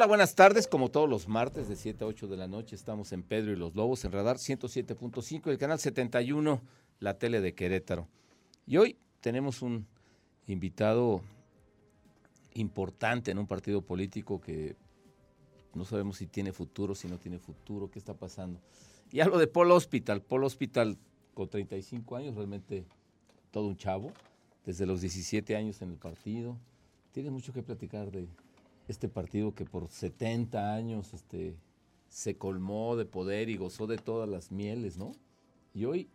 Hola, buenas tardes. Como todos los martes de 7 a 8 de la noche estamos en Pedro y los Lobos en Radar 107.5, el canal 71, la tele de Querétaro. Y hoy tenemos un invitado importante en un partido político que no sabemos si tiene futuro, si no tiene futuro, qué está pasando. Y hablo de Paul Hospital. Paul Hospital con 35 años, realmente todo un chavo, desde los 17 años en el partido. Tiene mucho que platicar de este partido que por 70 años este, se colmó de poder y gozó de todas las mieles, ¿no? Y hoy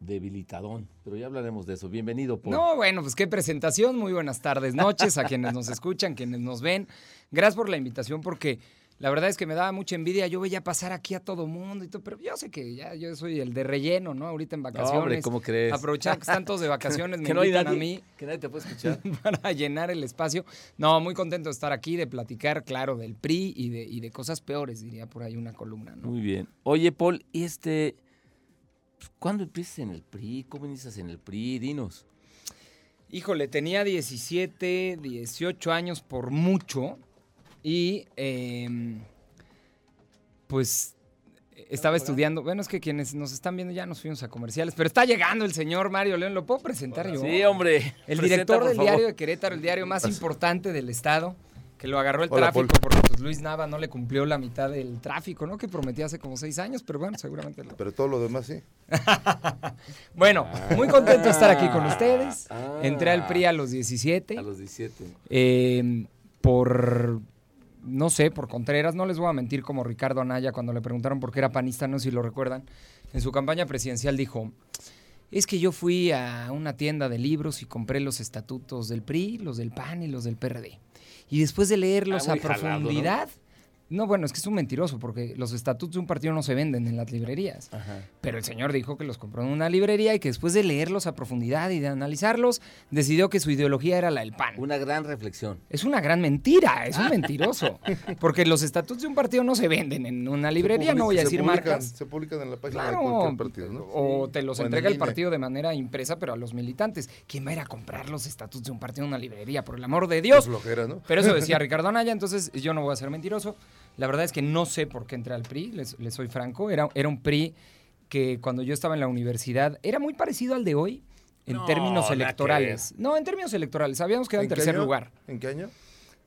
debilitadón, pero ya hablaremos de eso. Bienvenido, Paul. No, bueno, pues qué presentación. Muy buenas tardes, noches a quienes nos escuchan, quienes nos ven. Gracias por la invitación porque la verdad es que me daba mucha envidia. Yo veía pasar aquí a todo mundo y todo, pero yo sé que ya yo soy el de relleno, ¿no? Ahorita en vacaciones. No, hombre, ¿cómo crees? Aprovechar que están todos de vacaciones, me que no hay invitan nadie, a mí Que nadie te puede escuchar. para llenar el espacio. No, muy contento de estar aquí, de platicar, claro, del PRI y de, y de cosas peores, diría por ahí una columna, ¿no? Muy bien. Oye, Paul, ¿y este. pues, ¿Cuándo empiezas en el PRI? ¿Cómo inicias en el PRI? Dinos. Híjole, tenía 17, 18 años por mucho y eh, pues estaba estudiando. Bueno, es que quienes nos están viendo ya nos fuimos a comerciales, pero está llegando el señor Mario León. ¿Lo puedo presentar yo? Sí, hombre. El Presenta, director del favor. diario de Querétaro, el diario más importante del estado, que lo agarró el Hola, tráfico Paul. porque pues, Luis Nava no le cumplió la mitad del tráfico, ¿no? Que prometía hace como seis años, pero bueno, seguramente lo... Pero todo lo demás sí. Bueno, muy contento de estar aquí con ustedes. Ah. Entré al PRI a los 17. A los 17. Eh, por, no sé, por Contreras, no les voy a mentir como Ricardo Anaya cuando le preguntaron por qué era panista, no sé si lo recuerdan, en su campaña presidencial dijo, es que yo fui a una tienda de libros y compré los estatutos del PRI, los del PAN y los del PRD. Y después de leerlos Ah, a jalado, ¿no? ¿No? bueno, es que es un mentiroso porque los estatutos de un partido no se venden en las librerías. Ajá. Pero el señor dijo que los compró en una librería y que después de leerlos a profundidad y de analizarlos, decidió que su ideología era la del PAN. Una gran reflexión. Es una gran mentira, es un mentiroso. Porque los estatutos de un partido no se venden en una librería, no voy a decir publican- marcas. Se publican en la página Claro, de cualquier partido, ¿no? o te los O en entrega el partido de manera impresa, pero a los militantes. ¿Quién va a ir a comprar los estatutos de un partido en una librería? Por el amor de Dios. flojera, ¿no? Pero eso decía Ricardo Anaya, entonces yo no voy a ser mentiroso. La verdad es que no sé por qué entré al PRI, les, les soy franco. Era, era un PRI que cuando yo estaba en la universidad era muy parecido al de hoy en No, términos electorales. No, en términos electorales. Habíamos quedado en, qué tercer año? lugar. ¿En qué año?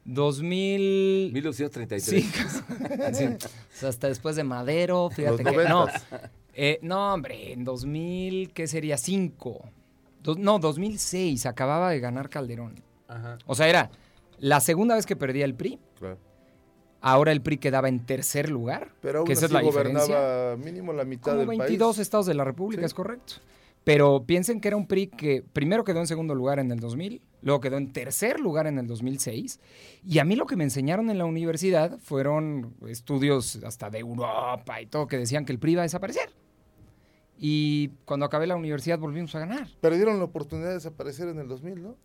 2000... 1933. Sí, sí. O sea, hasta después de Madero, fíjate Los que... No. Eh, no, hombre, en 2000, ¿qué sería? 5. no, 2006, acababa de ganar Calderón. Ajá. O sea, era la segunda vez que perdía el PRI. Claro. Ahora el PRI quedaba en tercer lugar. Pero aún que esa es la diferencia. gobernaba mínimo la mitad Como del 22 país. estados de la República, Sí. es correcto. Pero piensen que era un PRI que primero quedó en segundo lugar en el 2000, luego quedó en tercer lugar en el 2006. Y a mí lo que me enseñaron en la universidad fueron estudios hasta de Europa y todo que decían que el PRI iba a desaparecer. Y cuando acabé la universidad volvimos a ganar. Perdieron la oportunidad de desaparecer en el 2000, ¿no?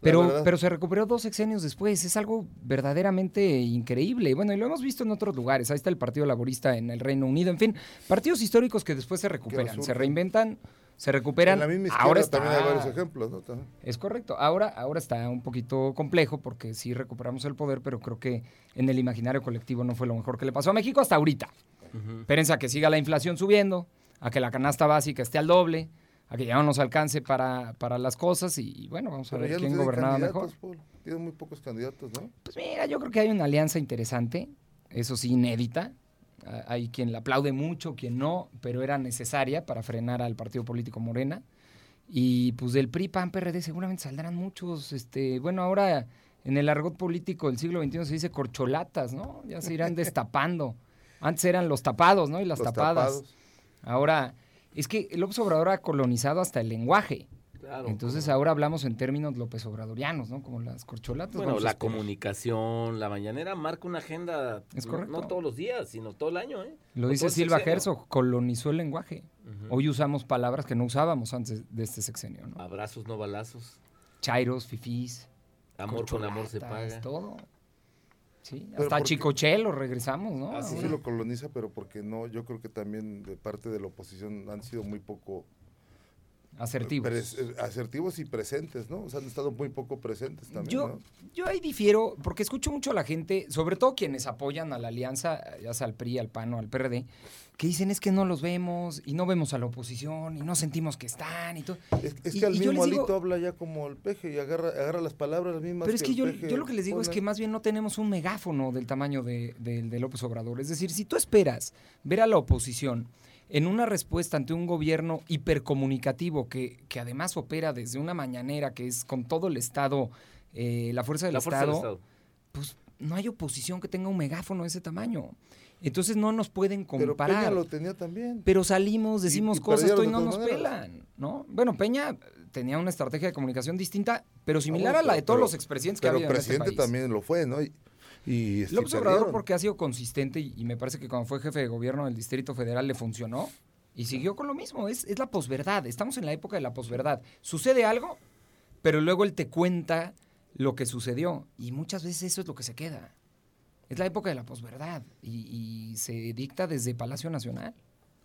Pero, pero se recuperó dos sexenios después. Es algo verdaderamente increíble. Y Bueno, y lo hemos visto en otros lugares. Ahí está el Partido Laborista en el Reino Unido. En fin, partidos históricos que después se recuperan, se reinventan, se recuperan. en la misma izquierda ahora está, también hay varios ejemplos, ¿no? También. Es correcto. Ahora, ahora está un poquito complejo porque sí recuperamos el poder, pero creo que en el imaginario colectivo no fue lo mejor que le pasó a México hasta ahorita. Espérense a que siga la inflación subiendo, a que la canasta básica esté al doble, a que ya no nos alcance para, para las cosas y, bueno, vamos a Pero ver no quién tienen gobernaba mejor. Tienen muy pocos candidatos, ¿no? Pues mira, yo creo que hay una alianza interesante, eso sí, inédita. Hay quien la aplaude mucho, quien no, pero era necesaria para frenar al partido político Morena. Y pues del PRI, PAN, PRD seguramente saldrán muchos. Este, bueno, ahora en el argot político del siglo XXI se dice corcholatas, ¿no? Ya se irán destapando. Antes eran los tapados, ¿no? Y las Los tapadas. tapados. Ahora, es que López Obrador ha colonizado hasta el lenguaje. Claro. Entonces ahora hablamos en términos López Obradorianos, ¿no? Como las corcholatas. Bueno, la esperar. comunicación, la mañanera marca una agenda. Es no- correcto. No, todos los días, sino todo el año, ¿eh? Lo dice Silva. Herzog, colonizó el lenguaje. Hoy usamos palabras que no usábamos antes de este sexenio, ¿no? Abrazos, no balazos. Chairos, fifís, Amor con amor se paga. todo. Sí, Pero hasta. Chicochelo regresamos, ¿no? Ah, Sí, Ahora. sí lo coloniza, pero porque no, yo creo que también de parte de la oposición han sido muy poco Asertivos. eh, asertivos y presentes, ¿no? O sea, han estado muy poco presentes también, Yo, ¿no? yo ahí difiero, porque escucho mucho a la gente, sobre todo quienes apoyan a la alianza, ya sea al PRI, al PAN o al PRD, que dicen es que no los vemos y no vemos a la oposición y no sentimos que están y todo. Es, es Y- que al mismo digo- Alito habla ya como el peje y agarra, agarra las palabras las mismas Pero es que yo, yo lo que les digo es que más bien no tenemos un megáfono del tamaño de, de- de López Obrador. Es decir, si tú esperas ver a la oposición en una respuesta ante un gobierno hipercomunicativo que, que además opera desde una mañanera que es con todo el Estado, eh, la fuerza del La fuerza Estado, del Estado. pues no hay oposición que tenga un megáfono de ese tamaño. Entonces no nos pueden Pero comparar. Peña lo tenía también. Pero salimos, decimos y cosas y no nos maneras. pelan, ¿no? Bueno, Peña tenía una estrategia de comunicación distinta, pero similar bueno, a la de pero- todos pero- los expresidentes que ha Pero habido en este presidente país. también lo fue, ¿no? Y, López Obrador perdieron. porque ha sido consistente y, y me parece que cuando fue jefe de gobierno del Distrito Federal le funcionó y siguió con lo mismo. Es, es la posverdad. Estamos en la época de la posverdad. Sucede algo, pero luego él te cuenta lo que sucedió y muchas veces eso es lo que se queda. Es la época de la posverdad y, y se dicta desde Palacio Nacional.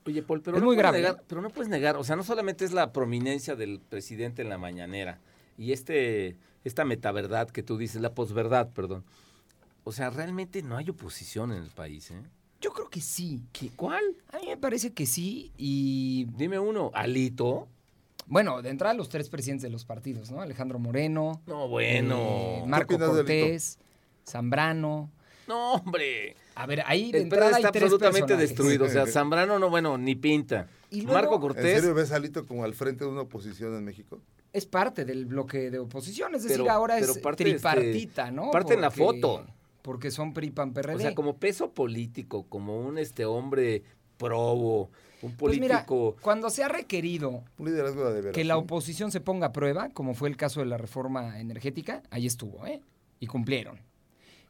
Oye, Paul, pero Es no muy puedes grave, negar- pero no puedes negar, o sea, no solamente es la prominencia del presidente en la mañanera y este esta metaverdad que tú dices, la posverdad, perdón. O sea, realmente no hay oposición en el país, ¿eh? Yo creo que sí. ¿Qué, ¿Cuál? A mí me parece que sí y Dime uno, Alito. bueno, de entrada los tres presidentes de los partidos, ¿no? Alejandro Moreno, No, bueno. eh, Marco? Cortés, Zambrano. No, hombre. A ver, ahí de El entrada hay está tres absolutamente personajes. destruido. O sea, Zambrano no, bueno, ni pinta. Y luego- Marco ¿En Cortés. serio ves a Alito como al frente de una oposición en México? Es parte del bloque de oposición, es decir, Pero- ahora pero es parte, tripartita, este, ¿no? parte en la foto. Porque son PRI, PAN, PRD. O sea, como peso político, como un este hombre probo, un pues mira, político. cuando se ha requerido Un liderazgo de veras. que la oposición se ponga a prueba, como fue el caso de la reforma energética, ahí estuvo, ¿eh? Y cumplieron.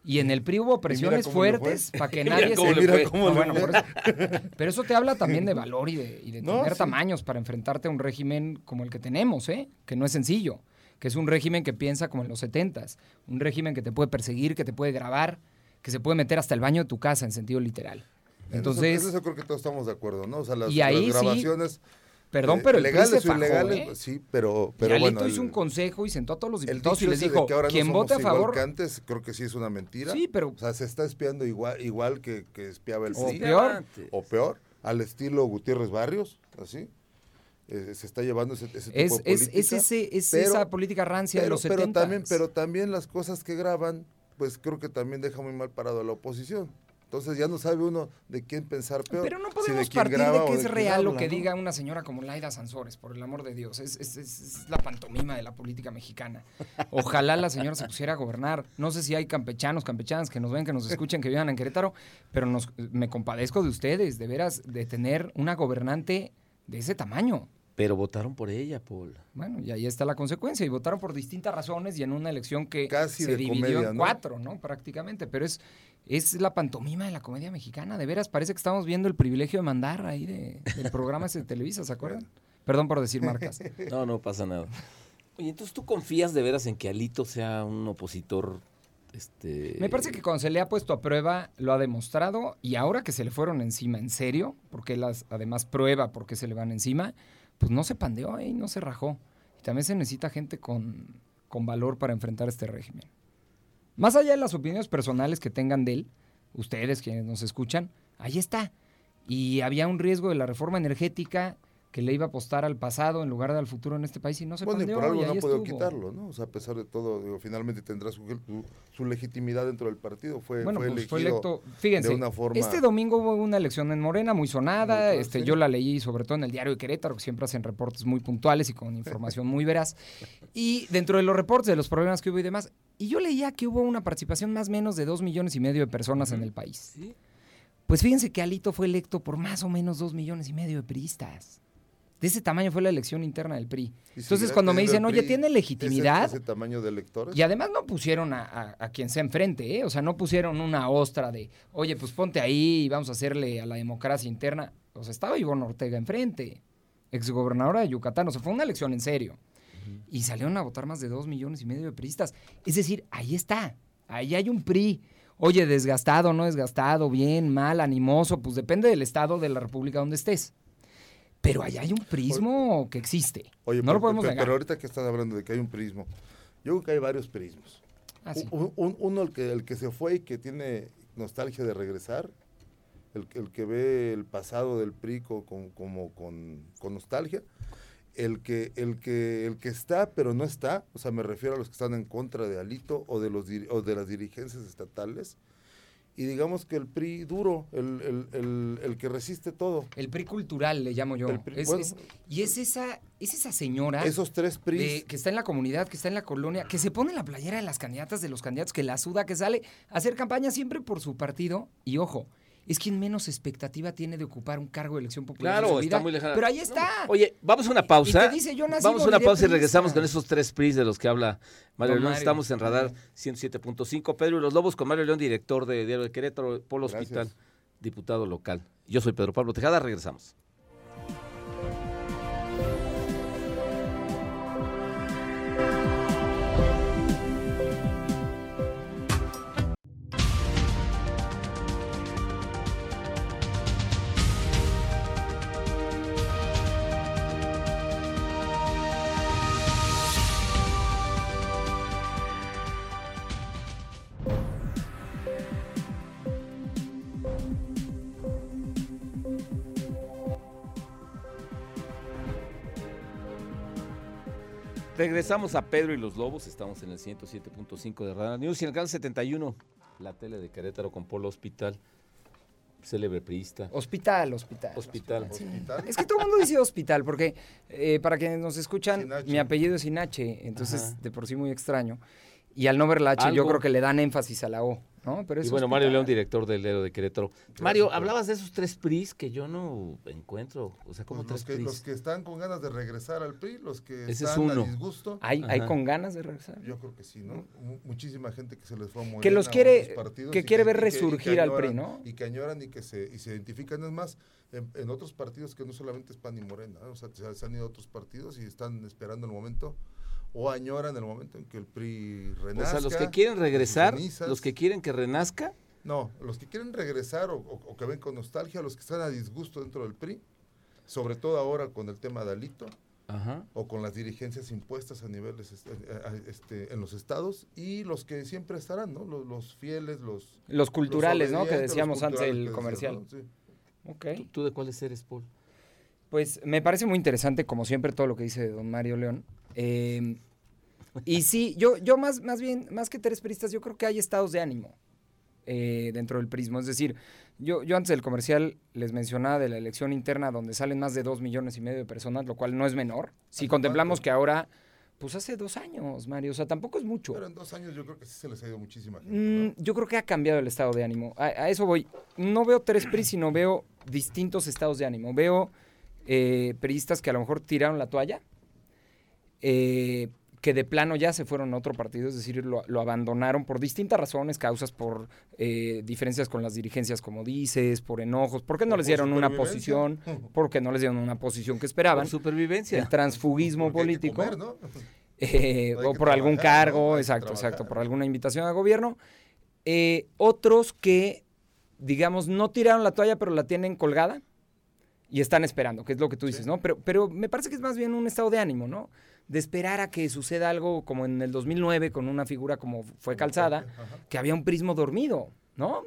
Y en el PRI hubo presiones fuertes para que Mira nadie cómo se... le Mira cómo No, le bueno, fue. por eso- Pero eso te habla también de valor y de, y de No, tener sí. tamaños para enfrentarte a un régimen como el que tenemos, ¿eh? Que no es sencillo. Que es un régimen que piensa como en los setentas. Un régimen que te puede perseguir, que te puede grabar, que se puede meter hasta el baño de tu casa en sentido literal. En Entonces, eso, en eso creo que todos estamos de acuerdo, ¿no? O sea, las, Y ahí las sí, grabaciones. perdón, eh, pero el legales o ilegales, ¿eh? sí, pero, y pero Alito bueno. hizo el- un consejo y sentó a todos los el diputados y dicho les dijo, que ahora no quien somos vote a favor, que antes, creo que sí es una mentira. Sí, pero- O sea, se está espiando igual, igual que, que espiaba el O peor. antes. O peor, al estilo Gutiérrez Barrios, así. Eh, se está llevando ese, ese tipo es, de es, política. es, ese, es pero- esa política rancia de los pero 70 también, pero también las cosas que graban, pues creo que también deja muy mal parado a la oposición. Entonces ya no sabe uno de quién pensar peor. Pero no si podemos partir de que es real lo que ¿no? diga una señora como Laida Sansores, por el amor de Dios. Es, es- es- es la pantomima de la política mexicana. Ojalá la señora se pusiera a gobernar. No sé si hay campechanos, campechanas que nos ven, que nos escuchen, que vivan en Querétaro, pero nos, me compadezco de ustedes, de veras, de tener una gobernante de ese tamaño. Pero votaron por ella, Paul. Bueno, y ahí está la consecuencia. Y votaron por distintas razones y en una elección que Casi se dividió comedia, en ¿no? cuatro, ¿no? Prácticamente. Pero es, es la pantomima de la comedia mexicana. De veras, parece que estamos viendo el privilegio de mandar ahí de, del programa ese de Televisa, ¿se acuerdan? Perdón por decir marcas. No, no pasa nada. Oye, entonces tú confías de veras en que Alito sea un opositor. Este. Me parece que cuando se le ha puesto a prueba lo ha demostrado y ahora que se le fueron encima en serio, porque él además prueba por qué se le van encima, pues no se pandeó y no se rajó. Y también se necesita gente con, con valor para enfrentar este régimen. Más allá de las opiniones personales que tengan de él, ustedes quienes nos escuchan, ahí está. Y había un riesgo de la reforma energética que le iba a apostar al pasado en lugar de al futuro en este país y no se Bueno, y por algo y no puedo estuvo. quitarlo, ¿no? O sea, a pesar de todo, digo, finalmente tendrá su, su, su legitimidad dentro del partido. Fue, Bueno, fue pues fue elegido electo. Fíjense, de una forma... este domingo hubo una elección en Morena muy sonada. Muy este, sí. yo la leí sobre todo en el diario de Querétaro, que siempre hacen reportes muy puntuales y con información muy veraz. Y dentro de los reportes de los problemas que hubo y demás, y yo leía que hubo una participación más o menos de dos millones y medio de personas en el país. Sí. Pues fíjense que Alito fue electo por más o menos dos millones y medio de priistas. De ese tamaño fue la elección interna del PRI. Entonces cuando me dicen, oye, ¿tiene legitimidad? Ese, tamaño de electores. Y además no pusieron a, a- a quien sea enfrente, ¿eh? O sea, no pusieron una ostra de, oye, pues ponte ahí y vamos a hacerle a la democracia interna. O sea, estaba Ivonne Ortega enfrente, exgobernadora de Yucatán. O sea, fue una elección en serio. Y salieron a votar más de dos millones y medio de priistas. Es decir, ahí está. Ahí hay un PRI. Oye, desgastado, no desgastado, bien, mal, animoso, pues depende del estado de la república donde estés. Pero allá hay un prismo que existe. Oye, no pero, lo podemos pero- negar. pero ahorita que están hablando de que hay un prismo, yo creo que hay varios prismos. Ah, sí. Un- un- uno, el que, el que se fue y que tiene nostalgia de regresar, el, que- el que ve el pasado del PRI co- con, como con, con nostalgia, el que, el, que, el que está pero no está, o sea, me refiero a los que están en contra de Alito o de, los, o de las dirigencias estatales, y digamos que el PRI duro, el, el- el- el que resiste todo. El PRI cultural le llamo yo. El PRI, Es- bueno. es- y es esa, es esa señora Esos tres PRI de- que está en la comunidad, que está en la colonia, que se pone la playera de las candidatas, de los candidatos, que la suda, que sale a hacer campaña siempre por su partido. Y ojo, es quien menos expectativa tiene de ocupar un cargo de elección popular. en Claro, está muy lejana. Pero ahí está. Oye, vamos a una pausa. Y te dice, yo nací vamos a una pausa y regresamos con esos tres PRIs de los que habla Mario Don León. Mario. Estamos en Radar 107.5. Pedro y los Lobos con Mario León, director de Diario de Querétaro, Polo Gracias. Hospital, diputado local. Yo soy Pedro Pablo Tejada, regresamos. Regresamos a Pedro y los Lobos, estamos en el 107.5 de Radar News y en el canal 71, la tele de Querétaro con Polo Hospital, célebre priista. Hospital, hospital. Hospital. Sí. Hospital. Es que todo el mundo dice hospital, porque eh, para quienes nos escuchan, mi apellido es H, entonces Ajá. de por sí muy extraño. Y al no ver la H, yo creo que le dan énfasis a la O, ¿no? Pero es Y bueno, Mario. León, director del Lero de Querétaro. Mario, hablabas de esos tres PRIs que yo no encuentro. O sea, como Pues los, tres que, los PRIs. que están con ganas de regresar al PRI, los que Ese es están uno. a disgusto, ¿Hay, hay con ganas de regresar? yo creo que sí, ¿no? Mu- Muchísima gente que se les fue a Morena, Que los quiere- partidos que quiere ver resurgir al PRI, ¿no? Y que añoran y que se, y se identifican. Es más, en, en otros partidos que no solamente es PAN y Morena, ¿no? o sea, se, se han ido a otros partidos y están esperando el momento o añoran el momento en que el PRI O renazca. sea, los que quieren regresar, los que quieren que renazca, No, los que quieren regresar o, o- o que ven con nostalgia, los que están a disgusto dentro del PRI, sobre todo ahora con el tema de Alito, ajá. o con las dirigencias impuestas a niveles este, este, en los estados y los que siempre estarán, ¿no? Los, los fieles, los Los culturales, ¿no? Que decíamos antes del comercial. decías, ¿no? Sí. Ok. ¿Tú, tú de cuáles eres, Paul? Pues me parece muy interesante, como siempre, todo lo que dice don Mario León. Eh, y sí, yo, yo más, más bien, más que tres peristas, yo creo que hay estados de ánimo eh, dentro del prismo. Es decir, yo, yo antes del comercial les mencionaba de la elección interna donde salen más de dos millones y medio de personas, lo cual no es menor. Si ¿Hace contemplamos cuánto? que ahora, pues hace dos años, Mario, o sea, tampoco es mucho. Pero en dos años yo creo que sí se les ha ido muchísima gente. Mm, ¿no? yo creo que ha cambiado el estado de ánimo. A, a eso voy. No veo tres PRI, sino veo distintos estados de ánimo. Veo eh, priistas que a lo mejor tiraron la toalla, eh, que de plano ya se fueron a otro partido, es decir, lo, lo abandonaron por distintas razones, causas por eh, diferencias con las dirigencias, como dices, por enojos, porque no les dieron una posición, porque no les dieron una posición que esperaban. Por supervivencia. El transfugismo político. comer, ¿no? Eh, Hay o por algún trabajar, ¿no? cargo, exacto, trabajar. exacto, por alguna invitación al gobierno. Eh, otros que, digamos, no tiraron la toalla, pero la tienen colgada y están esperando, que es lo que tú dices, Sí. ¿no? Pero, pero me parece que es más bien un estado de ánimo, ¿no? De esperar a que suceda algo como en el 2009 con una figura como fue Calzada, que había un prismo dormido, ¿no?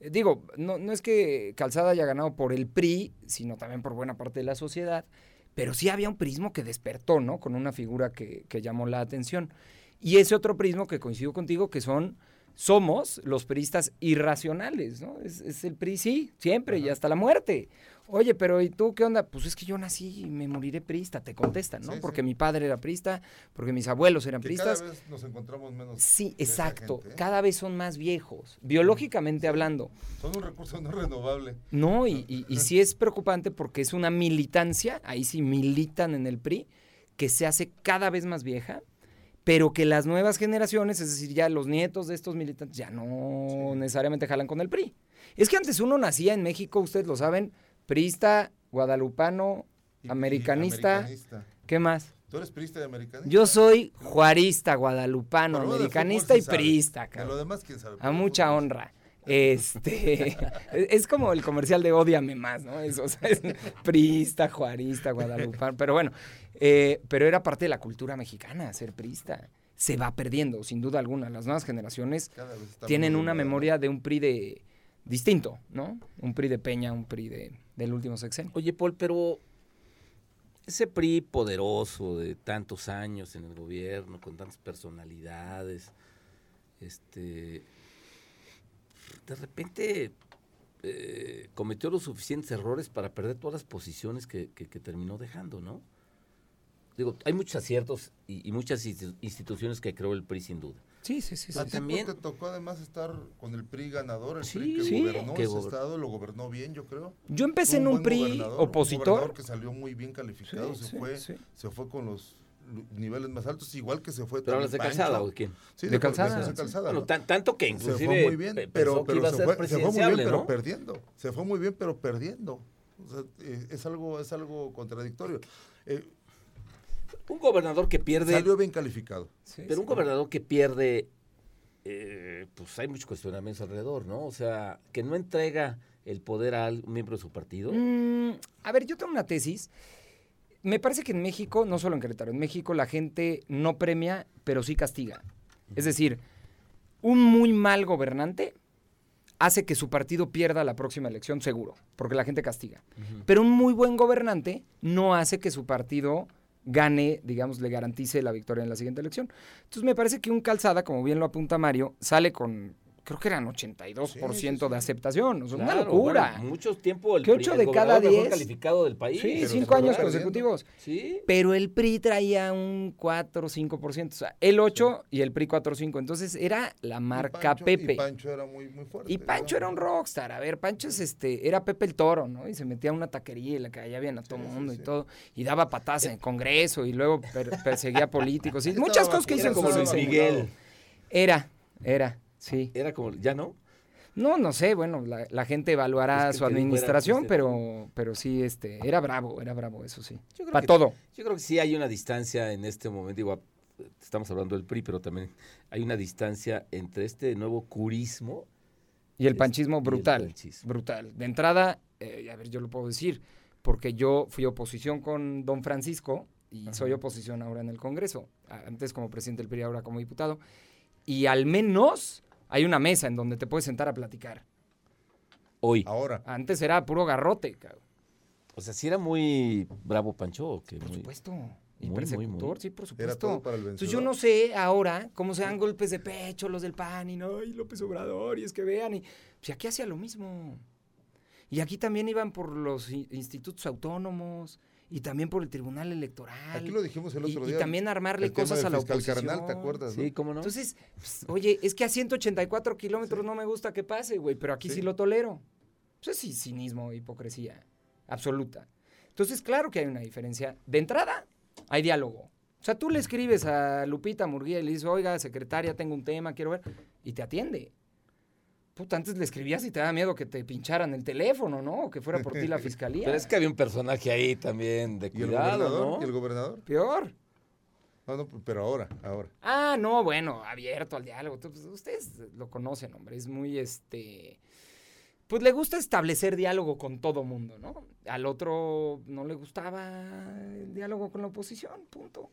Eh, Digo, no, no es que Calzada haya ganado por el PRI, sino también por buena parte de la sociedad, pero sí había un prismo que despertó, ¿no? Con una figura que, que llamó la atención. Y ese otro prismo que coincido contigo, que son, somos los priistas irracionales, ¿no? Es, es el PRI, sí, siempre y Ajá. hasta la muerte. Oye, pero ¿y tú qué onda? Pues es que yo nací y me moriré priista, te contestan, ¿no? Sí, porque sí. mi padre era priista, porque mis abuelos eran Que priistas. cada vez nos encontramos menos. Sí, exacto. gente, ¿eh? Cada vez son más viejos, biológicamente hablando. Son un recurso no renovable. No, y, y, y sí es preocupante porque es una militancia, ahí sí militan en el PRI, que se hace cada vez más vieja, pero que las nuevas generaciones, es decir, ya los nietos de estos militantes, ya no Sí. necesariamente jalan con el PRI. Es que antes uno nacía en México, ustedes lo saben, priista, guadalupano, Y- y americanista. ¿qué más? ¿Tú eres priista y americanista? Yo soy juarista, guadalupano, Pero americanista y sí priista, De lo demás, quién sabe. A mucha fútbol honra. Este, es como el comercial de Odiame más, ¿no? Es, o sea, es priista, juarista, guadalupano, pero bueno, eh, pero era parte de la cultura mexicana ser priista. Se va perdiendo, sin duda alguna. Las nuevas generaciones tienen una memoria de un PRI de distinto, ¿no? Un PRI de Peña, un PRI de, del último sexenio. Oye, Paul, pero ese PRI poderoso de tantos años en el gobierno, con tantas personalidades, este, de repente eh, cometió los suficientes errores para perder todas las posiciones que, terminó dejando, ¿no? Digo, hay muchos aciertos y, muchas insti- instituciones que creó el PRI sin duda. Sí, sí, sí. sí. Ti también- te tocó además estar con el PRI ganador, el Sí, PRI que sí. gobernó Que ese gober- estado, lo gobernó bien, yo creo. Yo empecé en un PRI un opositor. gobernador que salió muy bien calificado, Sí, se sí, fue, sí. se fue con los niveles más altos, igual que se fue ¿Pero hablas de también Calzada o de quién? Sí, De Calzada, sí. Calzada, Bueno, ¿no? tan- tanto que se inclusive fue muy bien, pe- pero, pero se, fue, se fue muy bien, pero perdiendo. Se fue muy bien, pero perdiendo. O sea, eh, es algo, es algo contradictorio. Eh, Un gobernador que pierde... salió bien calificado. Sí, Pero sí. un gobernador que pierde, eh, pues hay muchos cuestionamientos alrededor, ¿no? O sea, que no entrega el poder a un miembro de su partido. Mm, a ver, yo tengo una tesis. Me parece que en México, no solo en Querétaro, en México la gente no premia, pero sí castiga. Es decir, un muy mal gobernante hace que su partido pierda la próxima elección, seguro, porque la gente castiga. Pero un muy buen gobernante no hace que su partido gane, digamos, le garantice la victoria en la siguiente elección. Entonces me parece que un calzada, como bien lo apunta Mario, sale con, creo que eran 82% Sí, sí, sí. de aceptación. O sea, una Claro, locura. bueno, mucho tiempo el, Que pri- ocho el de cada gobernador mejor diez. calificado del país. Sí, pero cinco se años fue consecutivos. Sí. Pero el PRI traía un 4 o 5%. O sea, el 8 y el PRI 4 o 5. Entonces era la marca Y Pancho- Pepe. Y Pancho era muy, muy fuerte. Y Pancho era un rockstar. A ver, Pancho es este, era Pepe el Toro, ¿no? Y se metía a una taquería y le caía bien a todo el Sí, sí, mundo y sí. todo. Y daba patadas en el Congreso y luego per- perseguía políticos. Y muchas cosas que hizo Era como Luis Miguel. Era, era, sí. Era como, ¿ya no? No, no sé, bueno, la, la gente evaluará Es que su administración, chiste. pero, pero sí, este, era bravo, era bravo, eso sí. Para todo. Yo creo que sí hay una distancia en este momento, digo, estamos hablando del PRI, pero también hay una distancia entre este nuevo curismo Y el Es- panchismo y el brutal, panchismo. brutal. De entrada, eh, a ver, yo lo puedo decir, porque yo fui oposición con don Francisco y soy oposición ahora en el Congreso, antes como presidente del PRI, ahora como diputado, y al menos hay una mesa en donde te puedes sentar a platicar. hoy. Ahora. Antes era puro garrote, cabrón. O sea, si era muy bravo Pancho o qué? por Muy- supuesto. Y muy, muy, persecutor, muy. sí, por Era supuesto. todo para el Entonces yo no sé ahora cómo se dan golpes de pecho los del PAN y no, y López Obrador, y es que vean, y pues aquí hacía lo mismo. Y aquí también iban por los institutos autónomos y también por el Tribunal Electoral. Aquí lo dijimos el y, otro y día. también armarle el tema cosas del a la oposición. carnal, ¿te acuerdas? no? Sí, ¿cómo no? Entonces, pues, oye, es que a 184 kilómetros no me gusta que pase, güey, pero aquí sí, Sí. lo tolero. Eso es sí, cinismo, hipocresía, absoluta. Entonces, claro que hay una diferencia. De entrada, hay diálogo. O sea, tú le escribes a Lupita Murguía y le dices, oiga, secretaria, tengo un tema, quiero ver, y te atiende. Puta, antes le escribías y te da miedo que te pincharan el teléfono, ¿no? O que fuera por ti la fiscalía. Pero es que había un personaje ahí también de ¿Y el cuidado, gobernador? ¿no? ¿Y el gobernador? Peor. No, no, pero ahora, ahora. Ah, no, bueno, abierto al diálogo. Pues, Ustedes lo conocen, hombre. Es muy, este... Pues le gusta establecer diálogo con todo mundo, ¿no? Al otro no le gustaba el diálogo con la oposición, punto.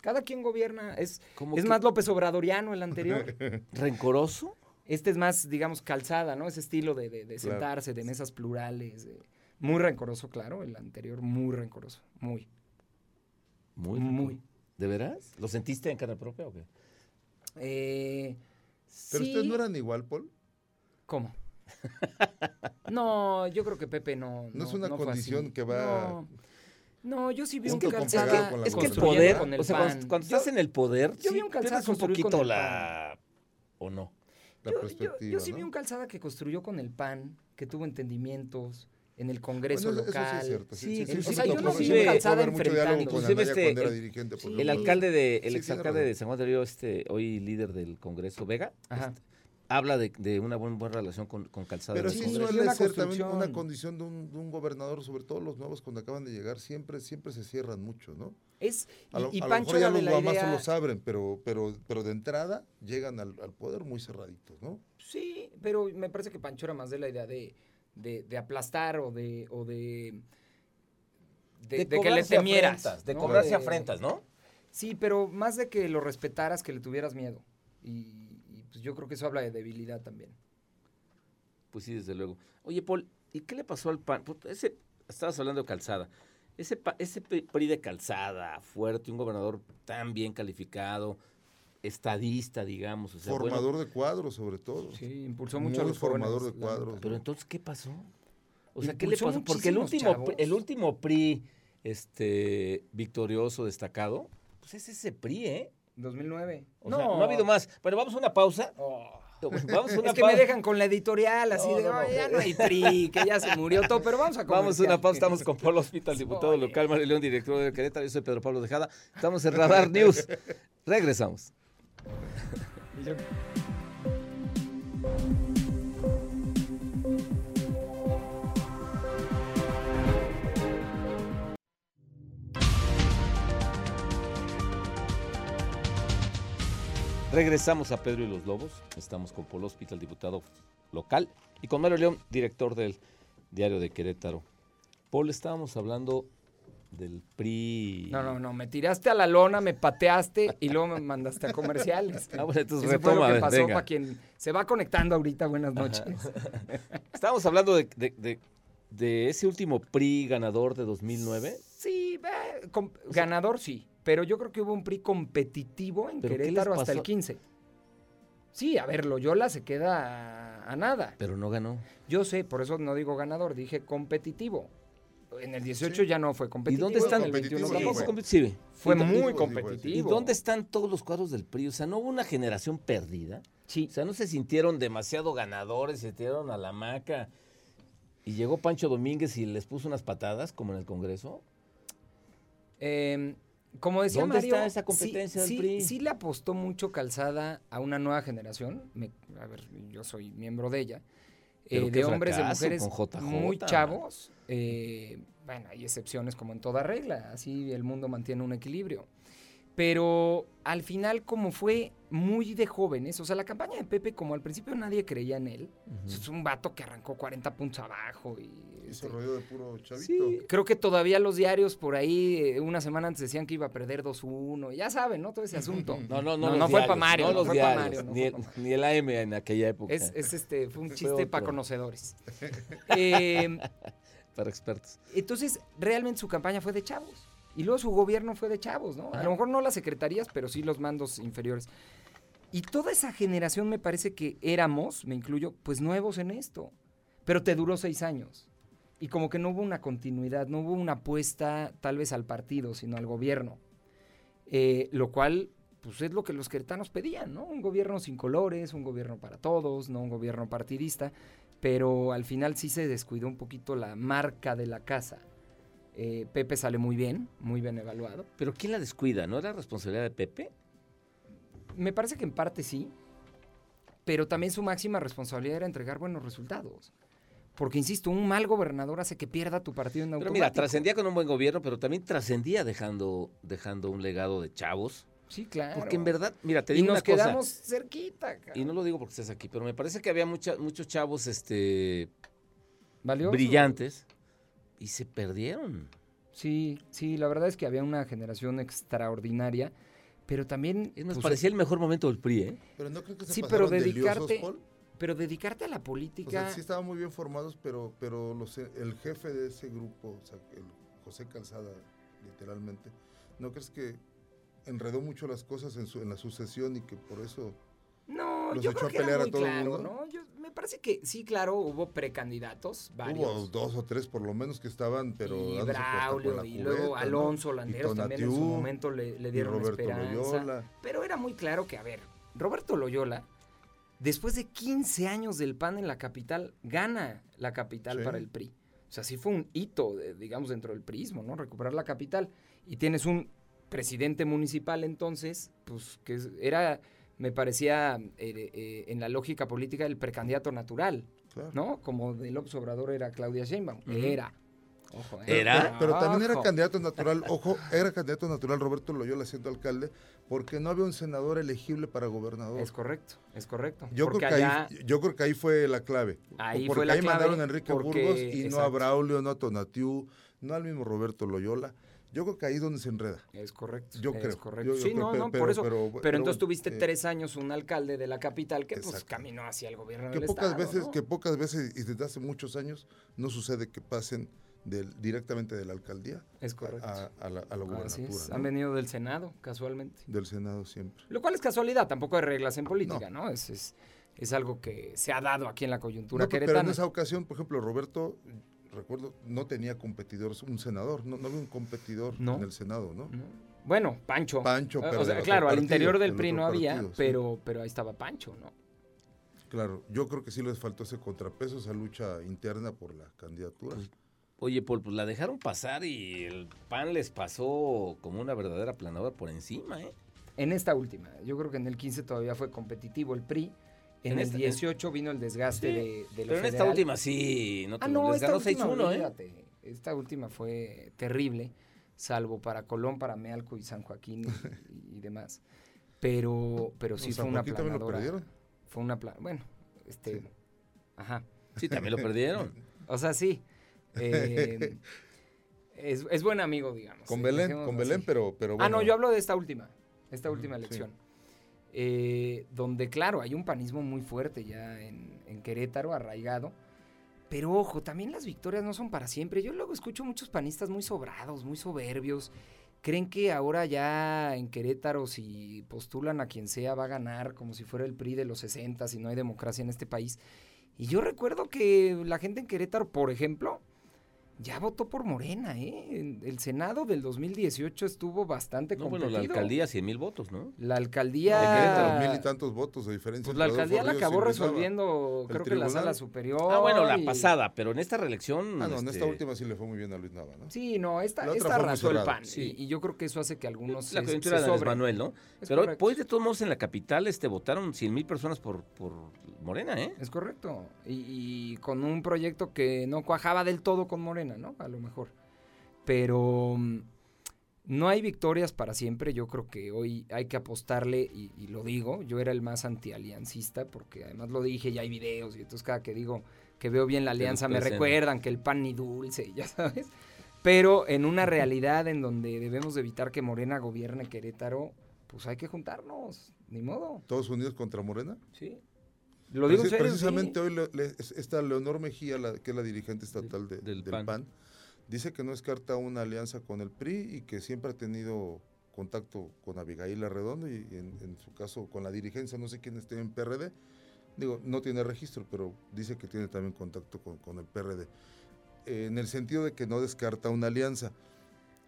Cada quien gobierna. Es, Como es que- más López Obradoriano el anterior. ¿Rencoroso? Este es más, digamos, calzada, ¿no? Ese estilo de, de- de Claro. sentarse, de mesas plurales. de- Muy rencoroso, claro. El anterior, muy rencoroso. Muy. Muy. Muy. ¿De veras? ¿Lo sentiste en carne propia o qué? Eh, Pero sí. ustedes no eran igual, Paul. ¿Cómo? No, yo creo que Pepe no. No es una condición que va No, No, yo sí vi un calzada pegado con la Es que el poder, con el o sea, pan. cuando, cuando Yo- estás en el poder, yo sí vi un un poquito el la... ¿O no? La yo- yo- perspectiva. Yo, sí ¿no? vi un calzada que construyó con el PAN, que tuvo entendimientos en el Congreso Bueno, eso- eso sí local. es cierto. Sí, Sí, sí, sí, o sea, yo no vi un calzada Inclusive este, El alcalde de, el Sí, ex tiene alcalde de. San Juan del Río, este, hoy líder del Congreso, Vega, Ajá. este, habla de, de una buen- buena relación con, con Calzada. Pero sí suele una ser también construcción. una condición de un, de un gobernador, sobre todo los nuevos cuando acaban de llegar, siempre, siempre se cierran mucho, ¿no? Es, A lo, y, y a lo Pancho mejor ya los guamazos idea... los abren, pero, pero, pero de entrada llegan al, al poder muy cerraditos, ¿no? Sí, pero me parece que Pancho era más de la idea de, de, de aplastar o de... O de de, de que le temieras. afrentas, de ¿no? cobrarse De- afrentas, ¿no? Sí, pero más de que lo respetaras, que le tuvieras miedo. Y, pues yo creo que eso habla de debilidad también. Pues sí, desde luego. Oye, Paul, ¿y qué le pasó al PAN? Pues Ese, estabas hablando de calzada. Ese, ese PRI de calzada, fuerte, un gobernador tan bien calificado, estadista, digamos. O sea, bueno, Formador de cuadros, sobre todo. Sí, impulsó Muy mucho a los formador jóvenes, de cuadros. pero entonces, ¿qué pasó? O sea, ¿qué le pasó? Porque el último, chavos. el último PRI este, victorioso, destacado, pues es ese PRI, ¿eh? 2009. O sea, no ha habido más. Bueno, vamos a una pausa. Oh. Vamos a una Es que pausa. me dejan con la editorial, así No, de, no, no. "Ay, ya no hay PRI, que ya se murió todo, pero vamos a Vamos a una comercial". pausa, estamos con Pablo Hospital, diputado local, Mario León, director de Querétaro, yo soy Pedro Pablo Dejada. Estamos en Radar News. Regresamos. Regresamos a Pedro y los Lobos. Estamos con Pablo Hospital, diputado local, y con Mario León, director del Diario de Querétaro. Paul, estábamos hablando del PRI. No, no, no, me tiraste a la lona, me pateaste y luego me mandaste a comerciales. Ah, bueno, entonces Eso fue lo retoma, que pasó venga. para quien se va conectando ahorita. Buenas noches. Estábamos hablando de, de- de- de ese último PRI ganador de 2009. Sí, ve, com- ganador sí, pero yo creo que hubo un PRI competitivo en ¿Pero qué les Querétaro hasta el pasó? 15. Sí, a ver, Loyola se queda a, a nada. Pero no ganó. Yo sé, por eso no digo ganador, dije competitivo. En el 18 ya no fue ¿Y competitivo. dónde están? en el 21 Competitivo, tampoco. sí, competitivo. Fue ¿Y muy competitivo. ¿Y dónde están todos los cuadros del PRI? O sea, ¿no hubo una generación perdida? Sí. O sea, ¿no se sintieron demasiado ganadores, se tiraron a la hamaca y llegó Pancho Domínguez y les puso unas patadas, como en el Congreso? Eh, como decía ¿Dónde Mario, está esa competencia del sí, PRI? Sí le apostó mucho Calzada a una nueva generación. Me- a ver, yo soy miembro de ella. Eh, de hombres, de fracaso mujeres muy chavos. eh, bueno, hay excepciones como en toda regla. Así el mundo mantiene un equilibrio. Pero al final, como fue muy de jóvenes, o sea, la campaña de Pepe, como al principio nadie creía en él, es un vato que arrancó 40 puntos abajo y... Hizo este, rollo de puro chavito. Sí, creo que todavía los diarios por ahí eh, una semana antes decían que iba a perder 2-1. Ya saben, ¿no? Todo ese asunto. No, no, no. No, fue diarios, pa' Mario, No no los fue pa' diarios, Mario, no ni, fue el, pa' Mario. ni el AM en aquella época. Es, es, este, fue un Fue chiste para conocedores. Eh, Para expertos. entonces, realmente su campaña fue de chavos. Y luego su gobierno fue de chavos, ¿no? A lo mejor no las secretarías, pero sí los mandos inferiores. Y toda esa generación me parece que éramos, me incluyo, pues nuevos en esto. Pero te duró seis años. Y como que no hubo una continuidad, no hubo una apuesta tal vez al partido, sino al gobierno. Eh, lo cual, pues es lo que los queretanos pedían, ¿no? Un gobierno sin colores, un gobierno para todos, no un gobierno partidista. Pero al final sí se descuidó un poquito la marca de la casa. Eh, Pepe sale muy bien, muy bien evaluado. Pero ¿quién la descuida? ¿No era responsabilidad de Pepe? Me parece que en parte sí, pero también su máxima responsabilidad era entregar buenos resultados. Porque, insisto, un mal gobernador hace que pierda tu partido en Pero automático. mira, trascendía con un buen gobierno, pero también trascendía dejando, dejando un legado de chavos. Sí, claro. Porque en verdad, mira, te y digo nos una cosa. quedamos cerquita. cabrón. Y no lo digo porque estés aquí, pero me parece que había mucha- muchos chavos este, Valioso. brillantes y se perdieron. Sí, sí, la verdad es que había una generación extraordinaria, pero también... Es más, pues, parecía el mejor momento del PRI, ¿eh? Pero no creo que se Sí, pero de dedicarte- liosos, Paul. Pero dedicarte a la O política... sea, sí estaban muy bien formados, pero, pero los, el jefe de ese grupo, o sea, el José Calzada, literalmente, ¿no crees que enredó mucho las cosas en, su, en la sucesión y que por eso... No, los yo echó creo a que era pelear a muy todo el claro, mundo. ¿no? Parece que sí, claro, hubo precandidatos, varios. Hubo dos o tres por lo menos que estaban, pero... y con Braulio, y luego. Alonso Landeros también en su momento le, dieron esperanza. Loyola. Pero era muy claro que, a ver, Roberto Loyola, después de 15 años del PAN en la capital, gana la capital Sí. para el PRI. O sea, sí fue un hito, de- digamos, dentro del prismo, ¿no? Recuperar la capital. Y tienes un presidente municipal entonces, pues que era me parecía eh, eh, en la lógica política el precandidato natural, Claro. ¿no? Como de López Obrador era Claudia Sheinbaum. Era. Ojo, ¿eh? Era. Pero también era Ojo. candidato natural, ojo, era candidato natural Roberto Loyola siendo alcalde, porque no había un senador elegible para gobernador. Es correcto, es correcto. Yo creo, que allá, ahí, yo creo que ahí fue la clave. Ahí porque fue la ahí clave, mandaron a Enrique porque- Burgos y no a. Braulio, no a Tonatiu, no al mismo Roberto Loyola. Yo creo que ahí es donde se enreda. Es correcto. Yo es creo. correcto. Yo- yo sí, creo, no, pero- no, pero- por eso. pero- entonces tuviste eh, tres años un alcalde de la capital que pues caminó hacia el gobierno Que del pocas estado, veces, ¿no? que pocas veces y desde hace muchos años no sucede que pasen del, directamente de la alcaldía Es correcto. a, a la, a la gubernatura. es. ¿no? Han venido del Senado, casualmente. Del Senado siempre. Lo cual es casualidad, tampoco hay reglas en política, ¿no? Es, es, es algo que se ha dado aquí en la coyuntura No, pero en esa ocasión, por ejemplo, Roberto, recuerdo, no tenía competidores, un senador, no, no había un competidor No. en el Senado, ¿no? ¿no? Bueno, Pancho. Pancho, pero O sea, claro, al partido, interior del PRI no había, partido, sí. pero, pero ahí estaba Pancho, ¿no? Claro, yo creo que sí les faltó ese contrapeso, esa lucha interna por la candidatura. Pues, Oye, Paul, pues la dejaron pasar y el PAN les pasó como una verdadera planadora por encima, ¿eh? En esta última. Yo creo que en el 15 todavía fue competitivo el PRI. En, En el esta- 18 vino el desgaste Sí, de, de lo Pero en esta última sí, no te Ah, no, esta última, 6-1, ¿eh? olvídate. Esta última fue terrible, salvo para Colón, para Mealco y San Joaquín y, y demás. Pero, pero sí fue una Joaquín también lo planadora. perdieron. Fue una plan, bueno, este, Sí. ajá. Sí, también lo perdieron. O sea, sí. eh, es, es buen amigo, digamos. Con eh, Belén, con Belén, así. pero, pero Ah, no, bueno, yo hablo de esta última, esta última sí. elección. Eh, donde, claro, hay un panismo muy fuerte ya en, Querétaro, arraigado. Pero ojo, también las victorias no son para siempre. Yo luego escucho muchos panistas muy sobrados, muy soberbios. Creen que ahora ya en Querétaro, si postulan a quien sea, va a ganar como si fuera el PRI de los 60 y no hay democracia en este país. Y yo recuerdo que la gente en Querétaro, por ejemplo, ya votó por Morena, ¿eh? En El Senado del 2018 estuvo bastante No, bueno, competido. la alcaldía 100 mil votos, ¿no? La de alcaldía... Querétaro, mil y tantos votos de diferencia. Pues la alcaldía la acabó resolviendo, creo que la tribunal. sala superior. Ah, bueno, la y- pasada, pero en esta reelección. Ah, no, en este, esta última sí le fue muy bien a Luis Nava, ¿no? Sí, no, esta, La esta arrasó el. PAN. Sí. Y, y yo creo que eso hace que algunos La se, coyuntura se de. Manuel, ¿no? Es Pero correcto. pues de todos modos en la capital este votaron 100 mil personas por, por Morena, ¿eh? Es correcto. Y, y con un proyecto que no cuajaba del todo con Morena, ¿no? A lo mejor. Pero mm, no hay victorias para siempre. Yo creo que hoy hay que apostarle, y, y lo digo, yo era el más antialiancista, porque además lo dije, ya hay videos, y entonces cada que digo que veo bien la alianza me recuerdan que el pan ni dulce, ya sabes. Pero en una realidad en donde debemos de evitar que Morena gobierne Querétaro, pues hay que juntarnos, ni modo. Todos unidos contra Morena. Sí. Lo digo en Preci- serio, sí. Precisamente hoy le- le- es- esta Leonor Mejía, la, que es la dirigente estatal de- Del del, PAN. PAN. dice que no descarta una alianza con el PRI y que siempre ha tenido contacto con Abigail Arredondo y, en, en su caso con la dirigencia, no sé quién esté en PRD. Digo, no tiene registro, pero dice que tiene también contacto con, con el PRD. Eh, en el sentido de que no descarta una alianza.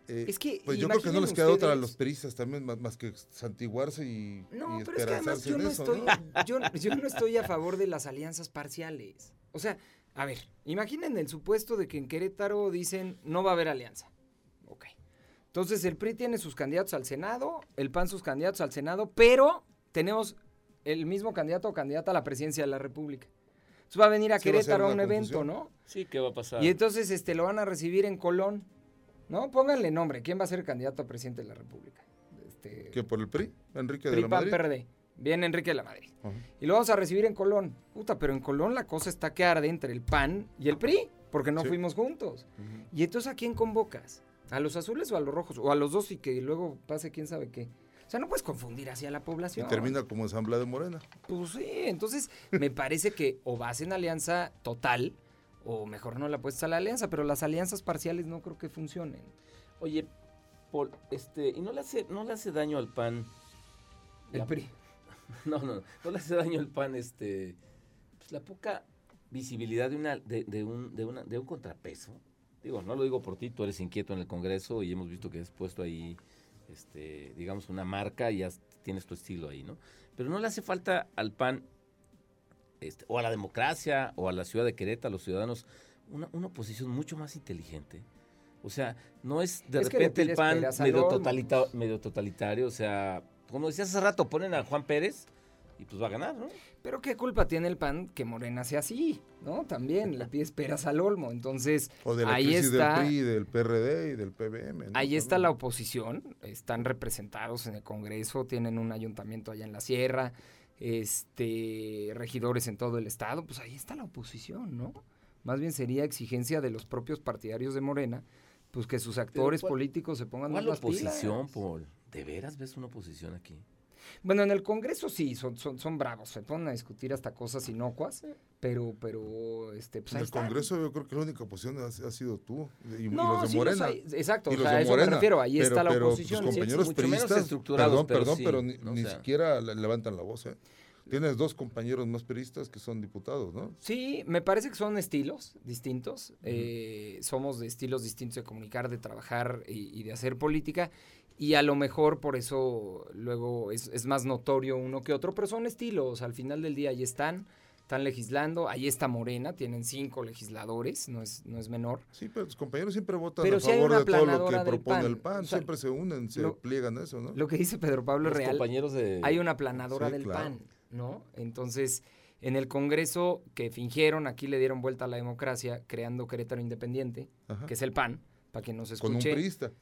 Eh, Es que pues yo creo que no les queda otra a los peristas también, más, más que santiguarse y, No, y pero es que además yo no, eso, estoy, ¿no? yo, yo no estoy a favor de las alianzas parciales. O sea, a ver, imaginen el supuesto de que en Querétaro dicen no va a haber alianza. Ok. Entonces el PRI tiene sus candidatos al Senado, el PAN sus candidatos al Senado, pero tenemos el mismo candidato o candidata a la presidencia de la República. Entonces va a venir a Sí, Querétaro a un evento. ¿no? Sí, ¿qué va a pasar? Y entonces este, lo van a recibir en Colón, ¿no? Pónganle nombre, ¿quién va a ser el candidato a presidente de la República? Este, ¿Que por el PRI? Enrique de PRI, la PAN, Madrid. PRD. Viene Enrique de la Madrid. Y lo vamos a recibir en Colón. Puta, pero en Colón la cosa está que arde entre el PAN y el PRI, porque no Sí. fuimos juntos. Y entonces, ¿a quién convocas? ¿A los azules o a los rojos? O a los dos y que luego pase quién sabe qué. O sea, no puedes confundir así a la Y población. termina como asamblea de Morena. Pues sí, entonces me parece que o vas en alianza total o mejor no la apuestas a la alianza, pero las alianzas parciales no creo que funcionen. Oye, Paul, este, ¿y no le hace, no le hace daño al PAN? El La- PRI. No, no, no le hace daño al PAN, este, pues la poca visibilidad de una, de, de un, de una, de un contrapeso. Digo, no lo digo por ti, tú eres inquieto en el Congreso y hemos visto que has puesto ahí, este, digamos, una marca y ya tienes tu estilo ahí, ¿no? Pero no le hace falta al PAN, este, o a la democracia, o a la ciudad de Querétaro, a los ciudadanos, una, una oposición mucho más inteligente. O sea, no es de Es repente el PAN medio, olmo. totalita- medio totalitario, o sea, como decías hace rato, ponen a Juan Pérez y pues va a ganar, ¿no? Pero qué culpa tiene el PAN que Morena sea así, ¿no? También le pides peras al olmo. Entonces, O de la ahí crisis está. del PRI, del PRD y del PBM. ¿no? Ahí está la oposición, están representados en el Congreso, tienen un ayuntamiento allá en la sierra, este, regidores en todo el estado, pues ahí está la oposición, ¿no? Más bien sería exigencia de los propios partidarios de Morena, pues que sus actores ¿cuál- políticos se pongan más ¿Cuál las oposición. Paul? ¿De veras ves una oposición aquí? Bueno, en el Congreso sí, son, son, son bravos, se ponen a discutir hasta cosas inocuas, pero, pero, este, pues En ahí el están. Congreso yo creo que la única oposición ha, ha sido tú y, y No, los de sí Morena. hay, exacto, y o los sea, a de eso me Morena. refiero, ahí Pero- está la pero tus oposición. sí, compañeros estructurados, perdón, pero perdón, sí, pero ni, siquiera le- levantan la voz. ¿eh? Tienes dos compañeros más peristas que son diputados, ¿no? Sí, me parece que son estilos distintos. eh, somos de estilos distintos de comunicar, de trabajar y, y de hacer política. Y a lo mejor por eso luego es, es más notorio uno que otro, pero son estilos. Al final del día ahí están, están legislando. Ahí está Morena, tienen cinco legisladores, no es, no es menor. Sí, pero tus compañeros siempre votan Pero a favor de todo lo que aplanadora propone PAN. el PAN. O sea, siempre se unen, se lo- pliegan a eso, ¿no? Lo que dice Pedro Pablo es Los real. compañeros de... hay una planadora Sí, del claro. PAN, ¿no? Entonces, en el Congreso que fingieron, aquí le dieron vuelta a la democracia, creando Querétaro Independiente, Ajá. que es el PAN, para que nos Con un escuche. priista.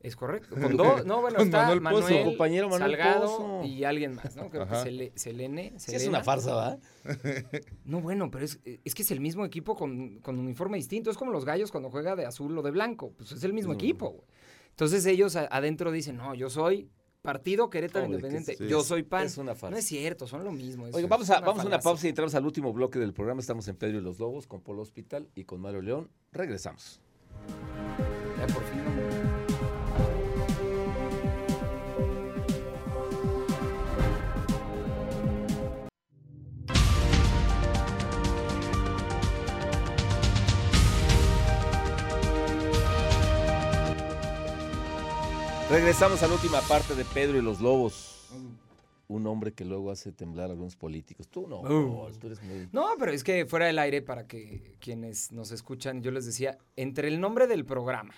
Es correcto. Con dos, no, bueno, está Manuel Manuel. Compañero Manuel Salgado Pozo. y alguien más, ¿no? Creo Ajá. que Sele- Selene. Sí, es una farsa, ¿va? No, bueno, pero es, es que es el mismo equipo con, con uniforme distinto. Es como los gallos cuando juega de azul o de blanco. Pues es el mismo No. equipo, güey. Entonces ellos a- adentro dicen, no, yo soy Partido Querétaro Hombre, que Independiente. sí. Yo soy PAN. Es una farsa. No es cierto, son lo mismo. es- Oiga, vamos a, vamos a una pausa y entramos al último bloque del programa. Estamos en Pedro y los Lobos con Polo Hospital y con Mario León. Regresamos. Ya por fin no- Regresamos a la última parte de Pedro y los Lobos. Un hombre que luego hace temblar a algunos políticos. Tú no, Uh. Tú eres muy... No, pero es que fuera del aire, para que quienes nos escuchan, yo les decía, entre el nombre del programa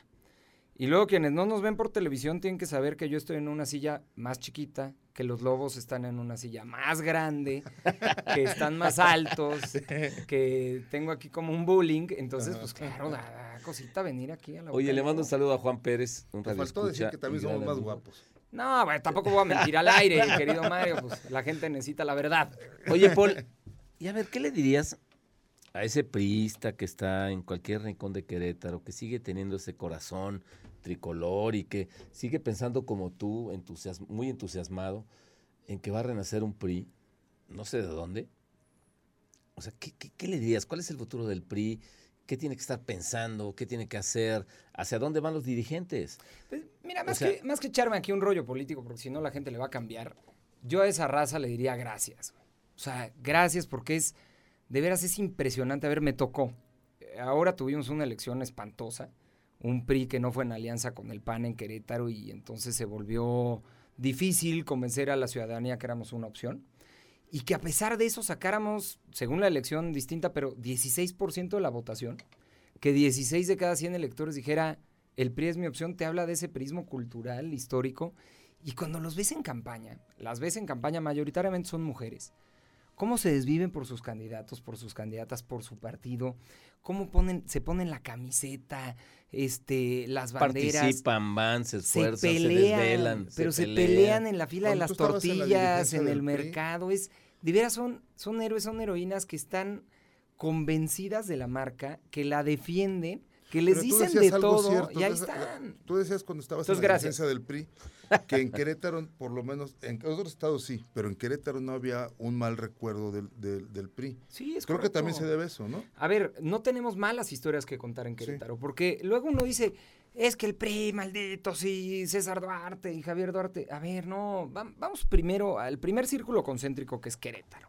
y luego quienes no nos ven por televisión tienen que saber que yo estoy en una silla más chiquita, que los lobos están en una silla más grande, que están más altos, que tengo aquí como un bullying. Entonces, pues claro, da, da cosita venir aquí a la Oye, le mando un saludo a Juan Pérez, un Te faltó decir que también somos más guapos. No, bueno, tampoco voy a mentir al aire, querido Mario. Pues la gente necesita la verdad. Oye, Paul, y a ver, ¿qué le dirías a ese priista que está en cualquier rincón de Querétaro, que sigue teniendo ese corazón tricolor y que sigue pensando como tú, entusias- muy entusiasmado, en que va a renacer un PRI, no sé de dónde? O sea, ¿qué, qué- qué le dirías? ¿Cuál es el futuro del PRI? ¿Qué tiene que estar pensando? ¿Qué tiene que hacer? ¿Hacia dónde van los dirigentes? Pues, mira, más, sea- que, más que echarme aquí un rollo político, porque si no la gente le va a cambiar, yo a esa raza le diría gracias. O sea, gracias porque es, de veras es impresionante. A ver, me tocó. Ahora tuvimos una elección espantosa, un PRI que no fue en alianza con el PAN en Querétaro y entonces se volvió difícil convencer a la ciudadanía que éramos una opción. Y que a pesar de eso sacáramos, según la elección distinta, pero 16% de la votación, que 16 de cada 100 electores dijera, el PRI es mi opción, te habla de ese prismo cultural, histórico. Y cuando los ves en campaña, las ves en campaña mayoritariamente son mujeres. ¿Cómo se desviven por sus candidatos, por sus candidatas, por su partido? ¿Cómo ponen, se ponen la camiseta, este, las banderas? Participan, van, se esfuerzan, se, pelean, desvelan. pero se, pelean. pelean en la fila de las en la tortillas, en, el mercado. Es, de veras son, son héroes, son heroínas que están convencidas de la marca, que la defienden, que les Pero dicen de todo cierto, y ahí decías- están. Tú decías cuando estabas Entonces, en la dirigencia del PRI que en Querétaro, por lo menos, en otros estados sí, pero en Querétaro no había un mal recuerdo del, del, del PRI. Sí, es Creo que también se debe eso, ¿no? A ver, no tenemos malas historias que contar en Querétaro, porque luego uno dice, es que el PRI, maldito, sí, César Duarte y Javier Duarte. A ver, no, vam- vamos primero al primer círculo concéntrico que es Querétaro.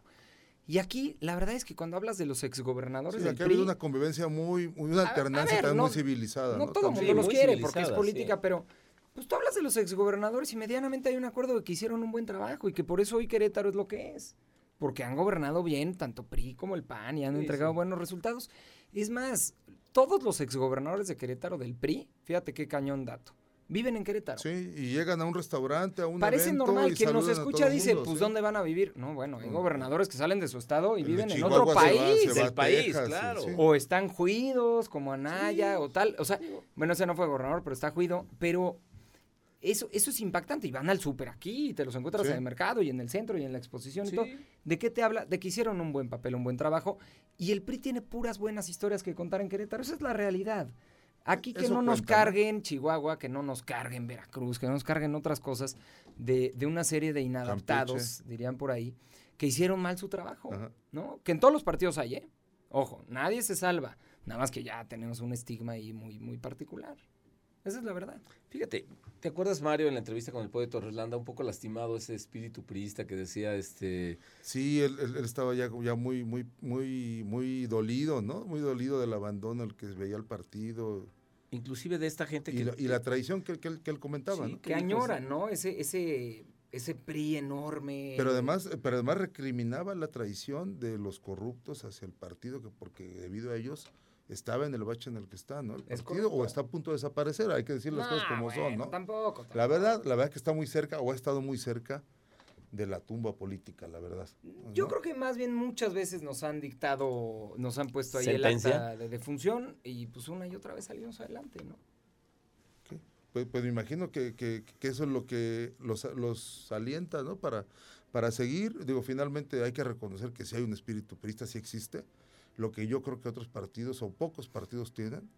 Y aquí, la verdad es que cuando hablas de los exgobernadores Sí, del aquí ha PRI, habido una convivencia muy, muy una A- a alternancia ver, también no- muy civilizada. no No, todo el mundo los muy quiere porque es política, sí. pero pues tú hablas de los exgobernadores y medianamente hay un acuerdo de que hicieron un buen trabajo y que por eso hoy Querétaro es lo que es. Porque han gobernado bien tanto PRI como el PAN y han Sí, entregado sí. buenos resultados. Es más, todos los exgobernadores de Querétaro del PRI, fíjate qué cañón dato, viven en Querétaro. Sí, y llegan a un restaurante, a un Parece evento normal, quien nos escucha dice, mundo, pues sí. ¿dónde van a vivir? No, bueno, hay Mm. gobernadores que salen de su estado y El viven en otro se va- país. se va del a país, Texas, claro. sí. O están juidos, como Anaya, o tal. O sea, bueno, ese no fue gobernador, pero está juido. Pero eso, eso es impactante. Y van al súper aquí, y te los encuentras Sí. en el mercado y en el centro y en la exposición Sí. y todo. ¿De qué te habla? De que hicieron un buen papel, un buen trabajo. Y el PRI tiene puras buenas historias que contar en Querétaro. Esa es la realidad. Aquí que Eso no nos carguen Chihuahua, que no nos carguen Veracruz, que no nos carguen otras cosas de, de una serie de inadaptados, dirían por ahí, que hicieron mal su trabajo, Ajá. ¿no? Que en todos los partidos hay, ¿eh? Ojo, nadie se salva. Nada más que ya tenemos un estigma ahí muy, muy particular. Esa es la verdad. Fíjate, ¿te acuerdas, Mario, en la entrevista con el poeta Torreslanda, un poco lastimado ese espíritu priista que decía, este, Sí, él, él- él estaba ya, ya muy, muy, muy, muy dolido, ¿no? Muy dolido del abandono al que veía el partido inclusive de esta gente y, que... la, y la traición que, que él, que él comentaba, Sí, ¿no? ¿Qué Que dijo? añoran, ¿no? Ese, ese, ese PRI enorme. Pero además, pero además recriminaba la traición de los corruptos hacia el partido, que porque debido a ellos estaba en el bache en el que está, ¿no? El Es partido, o está a punto de desaparecer, hay que decir las cosas Nah, como son, ¿no? Tampoco. La verdad, la verdad que está muy cerca, o ha estado muy cerca de la tumba política, la verdad. Yo creo que más bien muchas veces nos han dictado, nos han puesto ahí el ¿Sentencia? acta de defunción y pues una y otra vez salimos adelante, ¿no? Pues, pues me imagino que, que- que eso es lo que los, los alienta, ¿no? Para, para seguir, digo, finalmente hay que reconocer que si hay un espíritu perista, sí existe, lo que yo creo que otros partidos o pocos partidos tienen.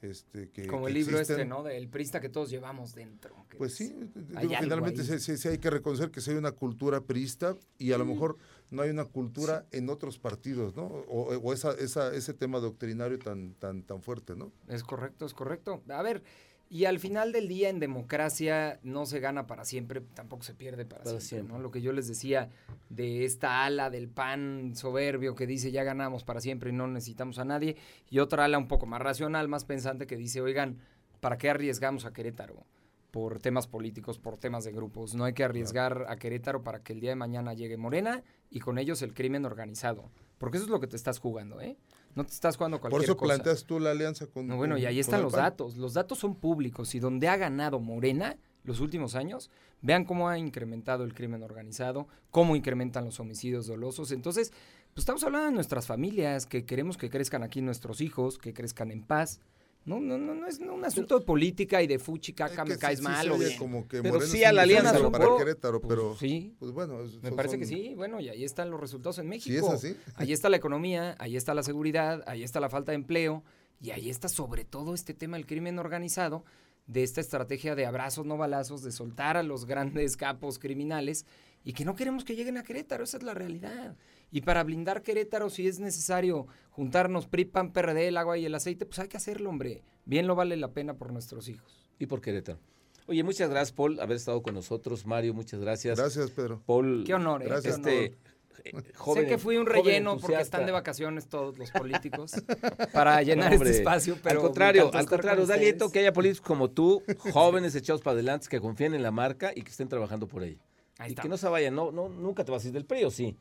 Este, que, Como que el libro este, existen. ¿no? Del prista que todos llevamos dentro. Pues es- sí, digo, ahí. sí, sí- sí hay que reconocer que sí hay una cultura priista y a lo mejor no hay una cultura en otros partidos, ¿no? O, o esa, esa, ese tema doctrinario tan, tan, tan fuerte, ¿no? Es correcto, es correcto. A ver, y al final del día en democracia no se gana para siempre, tampoco se pierde para, Para siempre, siempre. ¿no? Lo que yo les decía de esta ala del pan soberbio que dice ya ganamos para siempre y no necesitamos a nadie, y otra ala un poco más racional, más pensante que dice, oigan, ¿para qué arriesgamos a Querétaro? Por temas políticos, por temas de grupos. No hay que arriesgar a Querétaro para que el día de mañana llegue Morena y con ellos el crimen organizado. Porque eso es lo que te estás jugando, ¿eh? No te estás jugando Por cualquier eso cosa. planteas tú la alianza con... No, bueno, y ahí están los datos. Los datos son públicos y donde ha ganado Morena los últimos años, vean cómo ha incrementado el crimen organizado, cómo incrementan los homicidios dolosos. Entonces, pues estamos hablando de nuestras familias, que queremos que crezcan aquí nuestros hijos, que crezcan en paz. No, no, no, no es un asunto de política y de fuchi, caca, me caes sí- sí mal se o bien. como que Pero sí a la alianza, para Querétaro, Pues, pero sí, pues bueno, me son- parece que sí. Bueno, y ahí están los resultados en México. Si es así. Ahí está la economía, ahí está la seguridad, ahí está la falta de empleo y ahí está sobre todo este tema del crimen organizado, de esta estrategia de abrazos no balazos, de soltar a los grandes capos criminales y que no queremos que lleguen a Querétaro, esa es la realidad. Y para blindar Querétaro, si es necesario juntarnos PRI, PAN, PRD, el agua y el aceite, pues hay que hacerlo, hombre. Bien lo vale la pena por nuestros hijos. Y por Querétaro. Oye, muchas gracias, Paul, haber estado con nosotros. Mario, muchas gracias. Gracias, Pedro. Paul, Qué honor, ¿eh? Gracias. Qué este, honor. Eh, joven- sé que fui un relleno porque están de vacaciones todos los políticos para llenar No, hombre. este espacio, pero al contrario, al contrario, con da aliento que haya políticos como tú, jóvenes echados para adelante, que confíen en la marca y que estén trabajando por ella. Ahí y está. que no se vayan, no, no, nunca te vas a ir del PRI, ¿o sí?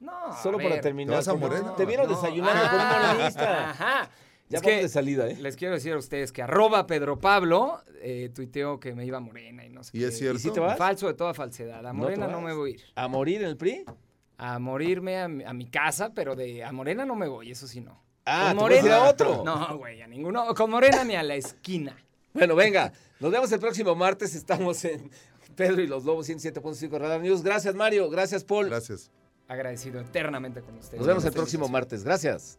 No, Solo a para ver. terminar. ¿Te vas a. Te vieron No. desayunando Ah, con un morenista. Ajá. Ya es vamos que de salida, ¿eh? les quiero decir a ustedes que arroba Pedro Pablo eh, tuiteó que me iba a Morena y no sé ¿Y qué. es cierto? ¿Y si te vas? Falso de toda falsedad. A ¿No Morena no, vas? me voy a ir. ¿A morir en el PRI? A morirme a mi, a mi casa, pero de a Morena no me voy, eso sí no. Ah, Con ¿te vas a Morena- otro? No, güey, a ninguno. Con Morena ni a la esquina. Bueno, venga, nos vemos el próximo martes. Estamos en Pedro y los Lobos 107.5 Radar News. Gracias, Mario. Gracias, Paul. Gracias. Agradecido eternamente con ustedes. Nos vemos el próximo martes. Gracias.